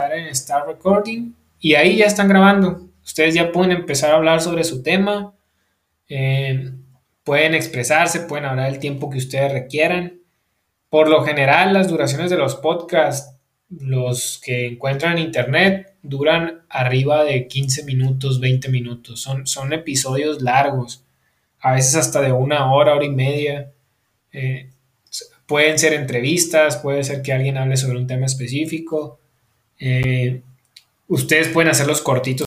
en Start Recording y ahí ya están grabando. Ustedes ya pueden empezar a hablar sobre su tema, eh, pueden expresarse, pueden hablar el tiempo que ustedes requieran. Por lo general, las duraciones de los podcasts, los que encuentran en internet, duran arriba de 15 minutos, 20 minutos. Son, son episodios largos, a veces hasta de una hora, hora y media. Eh, pueden ser entrevistas, puede ser que alguien hable sobre un tema específico. Eh, ustedes pueden hacerlos cortitos